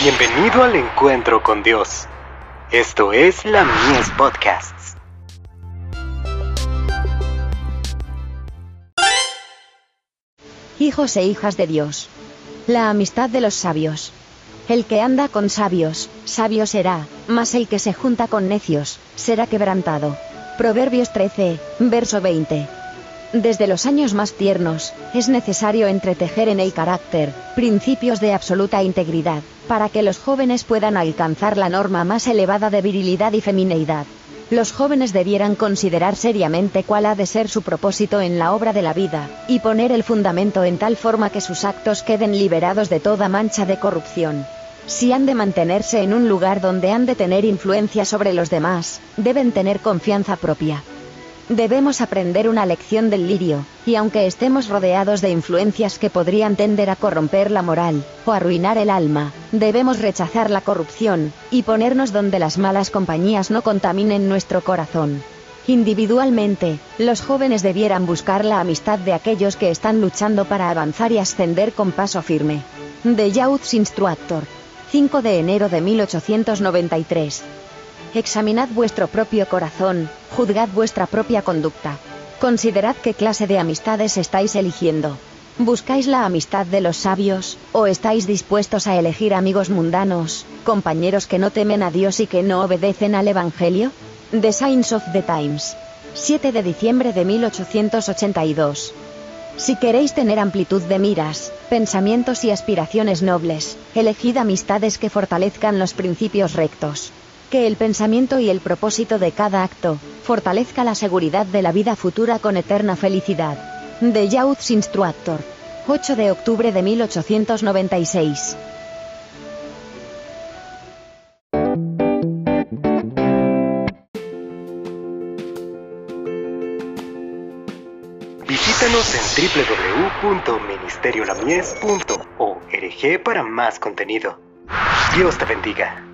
Bienvenido al encuentro con Dios. Esto es la Mies Podcasts. Hijos e hijas de Dios. La amistad de los sabios. El que anda con sabios, sabio será, mas el que se junta con necios, será quebrantado. Proverbios 13, verso 20. Desde los años más tiernos, es necesario entretejer en el carácter, principios de absoluta integridad, para que los jóvenes puedan alcanzar la norma más elevada de virilidad y femineidad. Los jóvenes debieran considerar seriamente cuál ha de ser su propósito en la obra de la vida, y poner el fundamento en tal forma que sus actos queden liberados de toda mancha de corrupción. Si han de mantenerse en un lugar donde han de tener influencia sobre los demás, deben tener confianza propia. Debemos aprender una lección del lirio, y aunque estemos rodeados de influencias que podrían tender a corromper la moral, o arruinar el alma, debemos rechazar la corrupción, y ponernos donde las malas compañías no contaminen nuestro corazón. Individualmente, los jóvenes debieran buscar la amistad de aquellos que están luchando para avanzar y ascender con paso firme. The Youth Instructor. 5 de enero de 1893. Examinad vuestro propio corazón, juzgad vuestra propia conducta. Considerad qué clase de amistades estáis eligiendo. ¿Buscáis la amistad de los sabios, o estáis dispuestos a elegir amigos mundanos, compañeros que no temen a Dios y que no obedecen al Evangelio? The Signs of the Times. 7 de diciembre de 1882. Si queréis tener amplitud de miras, pensamientos y aspiraciones nobles, elegid amistades que fortalezcan los principios rectos. Que el pensamiento y el propósito de cada acto fortalezca la seguridad de la vida futura con eterna felicidad. The Youth Instructor. 8 de octubre de 1896. Visítanos en www.ministeriolamies.org para más contenido. Dios te bendiga.